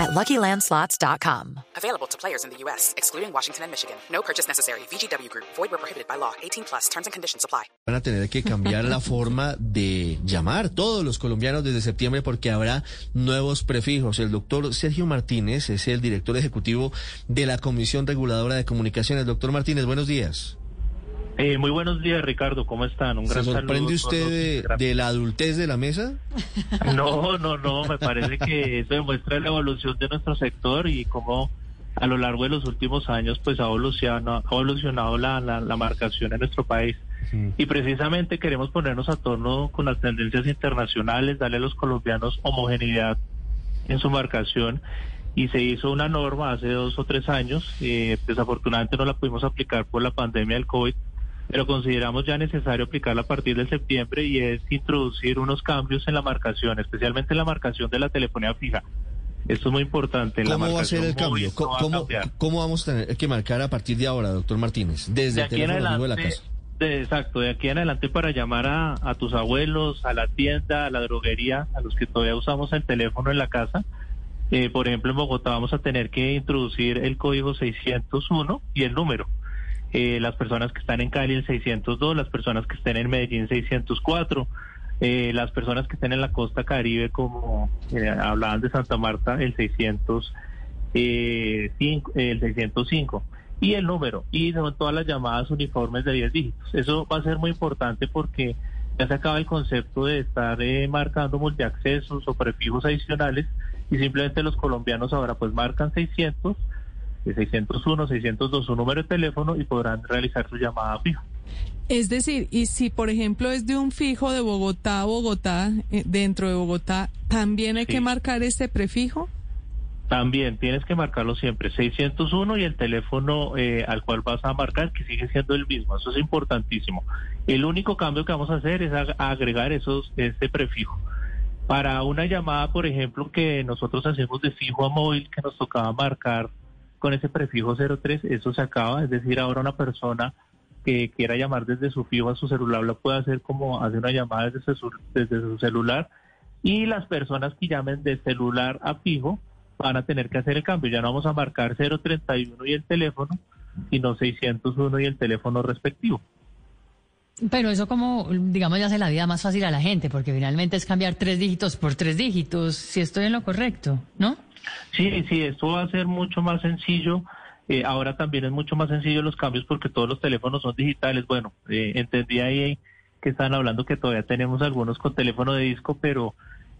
at LuckyLandSlots.com. Available to players in the U.S., excluding Washington and Michigan. No purchase necessary. VGW Group. Void where prohibited by law. 18 plus. Terms and conditions apply. Van a tener que cambiar la forma de llamar todos los colombianos desde septiembre porque habrá nuevos prefijos. El doctor Sergio Martínez es el director ejecutivo de la Comisión Reguladora de Comunicaciones. Doctor Martínez, buenos días. Eh, muy buenos días, Ricardo. ¿Cómo están? Un gran ¿Se sorprende usted de, de la adultez de la mesa? No, no, no. Me parece que eso demuestra la evolución de nuestro sector y cómo a lo largo de los últimos años pues ha evolucionado, ha evolucionado la, la, la marcación en nuestro país. Y precisamente queremos ponernos a tono con las tendencias internacionales, darle a los colombianos homogeneidad en su marcación. Y se hizo una norma hace dos o tres años. eh, desafortunadamente no la pudimos aplicar por la pandemia del COVID, pero consideramos ya necesario aplicarla a partir de septiembre y es introducir unos cambios en la marcación, especialmente en la marcación de la telefonía fija. Esto es muy importante. la ¿Cómo va a ser el cambio? ¿Cómo, vamos a tener que marcar a partir de ahora, doctor Martínez? Desde de el teléfono fijo de la adelante, casa. de- exacto, de aquí en adelante para llamar a, a tus abuelos, a la tienda, a la droguería, a los que todavía usamos el teléfono en la casa. Eh, por ejemplo, en Bogotá vamos a tener que introducir el código 601 y el número. Eh, las personas que están en Cali el 602, las personas que estén en Medellín 604, eh, las personas que estén en la costa caribe como eh, hablaban de Santa Marta el 600 eh, cinco- el 605 y el número y son todas las llamadas uniformes de 10 dígitos. Eso va a ser muy importante porque ya se acaba el concepto de estar eh, marcando multiaccesos o prefijos adicionales y simplemente los colombianos ahora pues marcan 600, eh, 601, 602 su número de teléfono y podrán realizar su llamada fija. Es decir, y si por ejemplo es de un fijo de Bogotá a Bogotá, eh, dentro de Bogotá, ¿también hay Sí. que marcar este prefijo? También tienes que marcarlo siempre, 601 y el teléfono eh, al cual vas a marcar, que sigue siendo el mismo. Eso es importantísimo. El único cambio que vamos a hacer es ag- agregar esos este prefijo. Para una llamada, por ejemplo, que nosotros hacemos de fijo a móvil, que nos tocaba marcar con ese prefijo 03, eso se acaba. Es decir, ahora una persona que quiera llamar desde su fijo a su celular lo puede hacer como hace una llamada desde su, desde su celular. Y las personas que llamen de celular a fijo, van a tener que hacer el cambio. Ya no vamos a marcar 031 y el teléfono, sino 601 y el teléfono respectivo. Pero eso como, digamos, ya hace la vida más fácil a la gente, porque finalmente es cambiar tres dígitos por tres dígitos, si estoy en lo correcto, ¿no? Sí, sí, esto va a ser mucho más sencillo. Eh, ahora también es mucho más sencillo los cambios porque todos los teléfonos son digitales. Bueno, eh, entendí ahí que están hablando que todavía tenemos algunos con teléfono de disco, pero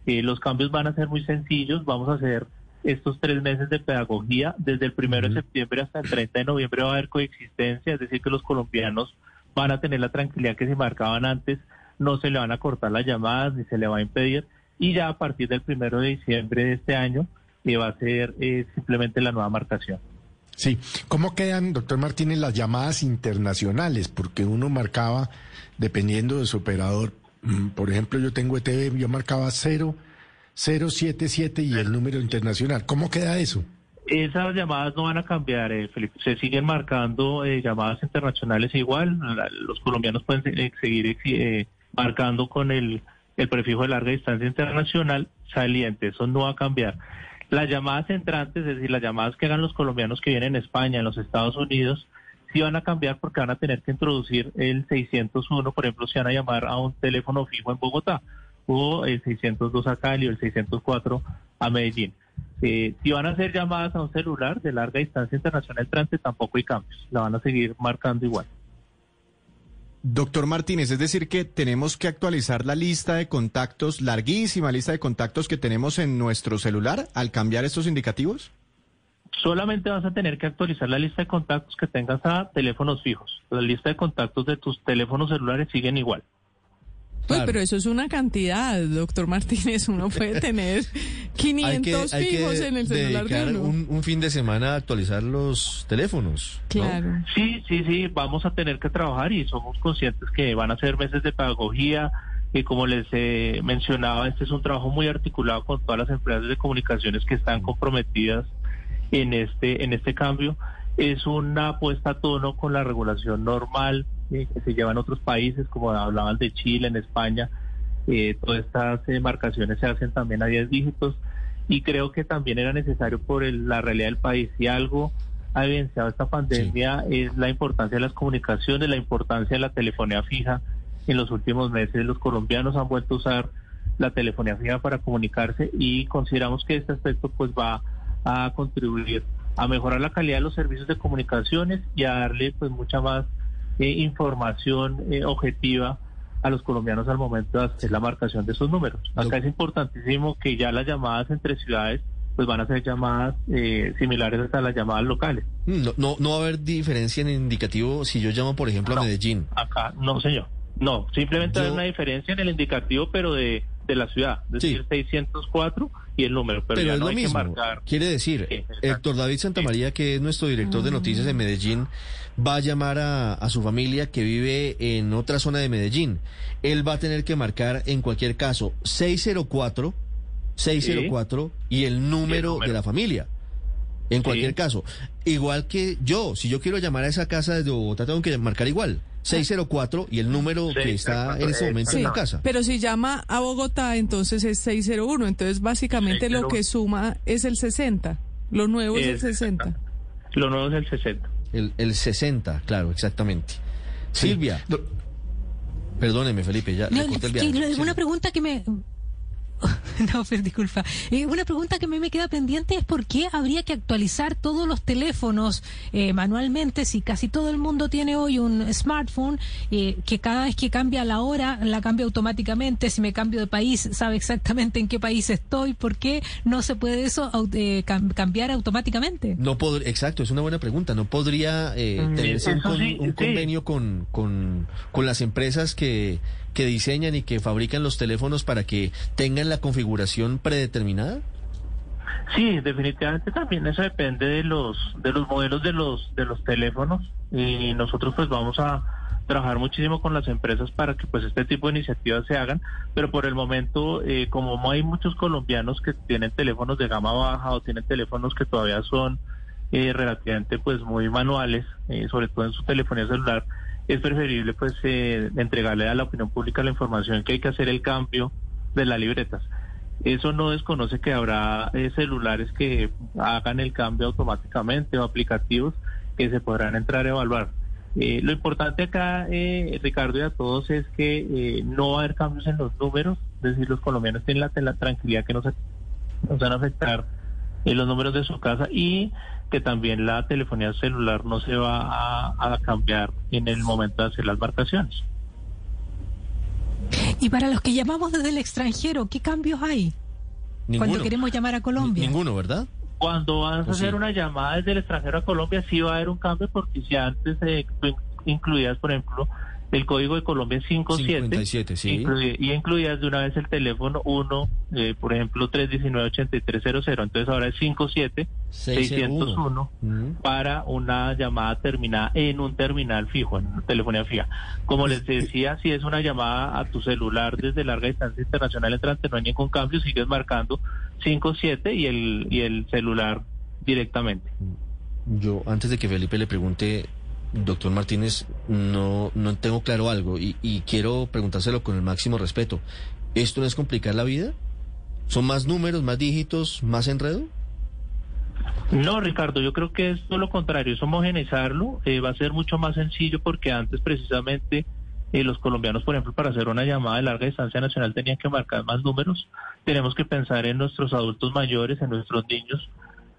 eh, los cambios van a ser muy sencillos. Vamos a hacer estos tres meses de pedagogía. Desde el primero de septiembre hasta el 30 de noviembre va a haber coexistencia, es decir, que los colombianos van a tener la tranquilidad que se marcaban antes, no se le van a cortar las llamadas ni se le va a impedir. Y ya a partir del primero de diciembre de este año eh, va a ser eh, simplemente la nueva marcación. Sí. ¿Cómo quedan, doctor Martínez, las llamadas internacionales? Porque uno marcaba, dependiendo de su operador, mm, por ejemplo, yo tengo ETV, yo marcaba 0, 077 y el número internacional. ¿Cómo queda eso? Esas llamadas no van a cambiar, eh, Felipe. Se siguen marcando eh, llamadas internacionales igual. Los colombianos pueden eh, seguir eh, marcando con el, el prefijo de larga distancia internacional saliente. Eso no va a cambiar. Las llamadas entrantes, es decir, las llamadas que hagan los colombianos que vienen en España, en los Estados Unidos, sí van a cambiar porque van a tener que introducir el 601, por ejemplo, si van a llamar a un teléfono fijo en Bogotá, o el 602 a Cali o el 604 a Medellín. Eh, si van a hacer llamadas a un celular de larga distancia internacional entrante, tampoco hay cambios. La van a seguir marcando igual. Doctor Martínez, es decir que tenemos que actualizar la lista de contactos, larguísima lista de contactos que tenemos en nuestro celular al cambiar estos indicativos. Solamente vas a tener que actualizar la lista de contactos que tengas a teléfonos fijos. La lista de contactos de tus teléfonos celulares siguen igual. Pues, pero eso es una cantidad, doctor Martínez. Uno puede tener 500 hay que, fijos en el celular de uno. un, un fin de semana a actualizar los teléfonos. ¿no? Claro. Sí, sí, sí, vamos a tener que trabajar y somos conscientes que van a ser meses de pedagogía y como les eh, mencionaba, este es un trabajo muy articulado con todas las empresas de comunicaciones que están comprometidas en este en este cambio. Es una puesta a tono con la regulación normal eh, que se lleva en otros países, como hablaban de Chile, en España. Eh, todas estas eh, marcaciones se hacen también a 10 dígitos y creo que también era necesario por el- la realidad del país. Si algo ha evidenciado esta pandemia es la importancia de las comunicaciones, la importancia de la telefonía fija. En los últimos meses los colombianos han vuelto a usar la telefonía fija para comunicarse y consideramos que este aspecto pues va a contribuir a mejorar la calidad de los servicios de comunicaciones y a darle pues mucha más eh, información eh, objetiva a los colombianos al momento de hacer la marcación de esos números. Acá es importantísimo que ya las llamadas entre ciudades pues van a ser llamadas eh, similares a las llamadas locales. Mm, No, no, no va a haber diferencia en el indicativo si yo llamo, por ejemplo, a. Medellín. Acá, no, señor. No, simplemente Yo- hay una diferencia en el indicativo, pero de, de la ciudad. Es Sí. decir, 604 y el número. Pero, Pero, ya es no lo hay mismo. que marcar. Quiere decir, Sí. Héctor David Santamaría, que es nuestro director de noticias en Medellín, va a llamar a, a su familia que vive en otra zona de Medellín. Él va a tener que marcar en cualquier caso 604, 604 y el número, número. de la familia. En cualquier Sí. caso. Igual que yo, si yo quiero llamar a esa casa desde Bogotá, tengo que marcar igual. 604 y el número que está en ese momento en Sí, la casa. pero si llama a Bogotá, entonces es 601. Entonces, básicamente lo 601. que suma es el 60. Lo nuevo es el Es 60. Lo nuevo es el 60. El, el 60, claro, exactamente. Silvia, Do- perdóneme Felipe, ya No, le corté el viaje. lo- Sí. una pregunta que me... No, pero disculpa. Eh, una pregunta que a mí me queda pendiente es por qué habría que actualizar todos los teléfonos eh, manualmente si casi todo el mundo tiene hoy un smartphone eh, que cada vez que cambia la hora la cambia automáticamente. Si me cambio de país sabe exactamente en qué país estoy. ¿Por qué no se puede eso eh, cam- cambiar automáticamente? No pod- exacto, es una buena pregunta. ¿No podría eh, Mm, tenerse un, eso con- sí, un sí. convenio con, con, con las empresas que, que diseñan y que fabrican los teléfonos para que tengan la configuración predeterminada? Sí, definitivamente también eso depende de los de los modelos de los de los teléfonos y nosotros pues vamos a trabajar muchísimo con las empresas para que pues este tipo de iniciativas se hagan, pero por el momento eh, como hay muchos colombianos que tienen teléfonos de gama baja o tienen teléfonos que todavía son eh, relativamente pues muy manuales, eh, sobre todo en su telefonía celular, es preferible pues eh, entregarle a la opinión pública la información que hay que hacer el cambio de las libretas. Eso no desconoce que habrá eh, celulares que hagan el cambio automáticamente o aplicativos que se podrán entrar a evaluar. Eh, lo importante acá, eh, Ricardo, y a todos es que eh, no va a haber cambios en los números, es decir, los colombianos tienen la, tranquilidad que no se nos van a afectar eh, los números de su casa y que también la telefonía celular no se va a, a cambiar en el momento de hacer las marcaciones. Y para los que llamamos desde el extranjero, ¿qué cambios hay cuando queremos llamar a Colombia? Ninguno, ¿verdad? Cuando vas a hacer sí. una llamada desde el extranjero a Colombia, sí va a haber un cambio porque si antes eh, incluías, por ejemplo, el código de Colombia es 57, 57, sí. y incluías de una vez el teléfono 1, eh, por ejemplo, 319-8300, entonces ahora es 57 601 Mm. para una llamada terminada en un terminal fijo, en una telefonía fija. Como les decía, si es una llamada a tu celular desde larga distancia internacional entrante, no hay ningún cambio, sigues marcando 57 y el, y el celular directamente. Yo, antes de que Felipe le pregunte, doctor Martínez, no, no tengo claro algo y, quiero preguntárselo con el máximo respeto. ¿Esto no es complicar la vida? ¿Son más números, más dígitos, más enredo? No, Ricardo, yo creo que es todo lo contrario, es homogeneizarlo, eh, va a ser mucho más sencillo porque antes precisamente eh, los colombianos, por ejemplo, para hacer una llamada de larga distancia nacional tenían que marcar más números, tenemos que pensar en nuestros adultos mayores, en nuestros niños,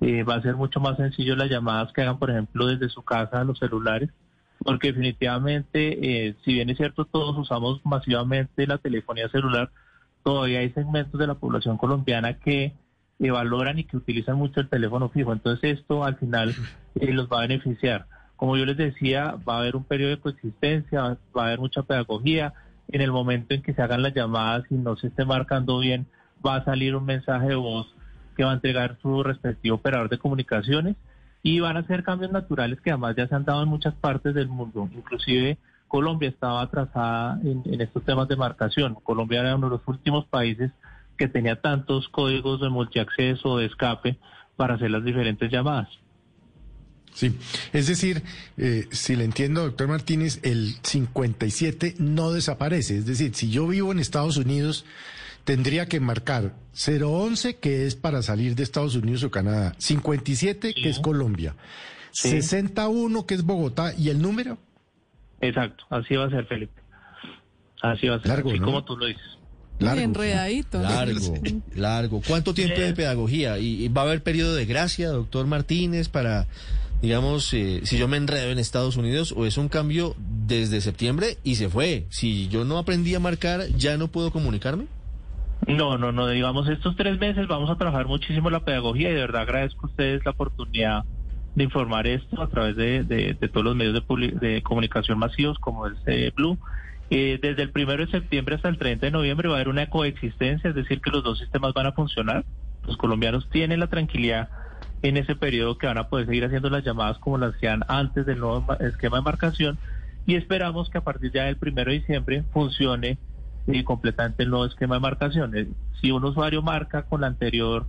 eh, va a ser mucho más sencillo las llamadas que hagan, por ejemplo, desde su casa a los celulares, porque definitivamente, eh, si bien es cierto, todos usamos masivamente la telefonía celular, todavía hay segmentos de la población colombiana que eh, valoran y que utilizan mucho el teléfono fijo. Entonces esto al final eh, los va a beneficiar. Como yo les decía, va a haber un periodo de coexistencia, va a haber mucha pedagogía. en el momento en que se hagan las llamadas y no se esté marcando bien, va a salir un mensaje de voz que va a entregar su respectivo operador de comunicaciones y van a ser cambios naturales que además ya se han dado en muchas partes del mundo, inclusive Colombia estaba atrasada en, en estos temas de marcación. Colombia era uno de los últimos países que tenía tantos códigos de multiacceso, de escape, para hacer las diferentes llamadas. Sí, es decir, eh, si le entiendo, doctor Martínez, el 57 no desaparece. Es decir, si yo vivo en Estados Unidos, tendría que marcar 011, que es para salir de Estados Unidos o Canadá, 57, que es Colombia, Sí. 61, que es Bogotá, y el número. Exacto, así va a ser, Felipe. Así va a ser, Largo, así ¿no? como tú lo dices. Largo. enredadito. Largo, largo. ¿Cuánto tiempo de pedagogía? ¿Y y va a haber periodo de gracia, doctor Martínez, para, digamos, eh, si yo me enredo en Estados Unidos o es un cambio desde septiembre y se fue? Si yo no aprendí a marcar, ¿ya no puedo comunicarme? No, no, no, digamos, estos tres meses vamos a trabajar muchísimo la pedagogía y de verdad agradezco a ustedes la oportunidad de informar esto a través de, todos los medios de, de comunicación masivos como el eh, Blue. Eh, desde el primero de septiembre hasta el 30 de noviembre va a haber una coexistencia, es decir, que los dos sistemas van a funcionar. Los colombianos tienen la tranquilidad en ese periodo que van a poder seguir haciendo las llamadas como las hacían antes del nuevo ma- esquema de marcación y esperamos que a partir ya del primero de diciembre funcione eh, completamente el nuevo esquema de marcación. Si un usuario marca con la anterior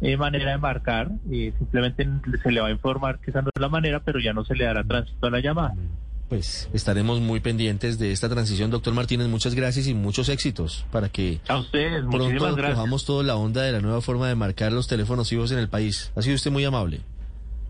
eh, manera de marcar, eh, simplemente se le va a informar que esa no es la manera, pero ya no se le dará tránsito a la llamada. Pues estaremos muy pendientes de esta transición, doctor Martínez. Muchas gracias y muchos éxitos para que A ustedes, pronto cojamos toda la onda de la nueva forma de marcar los teléfonos fijos en el país. Ha sido usted muy amable.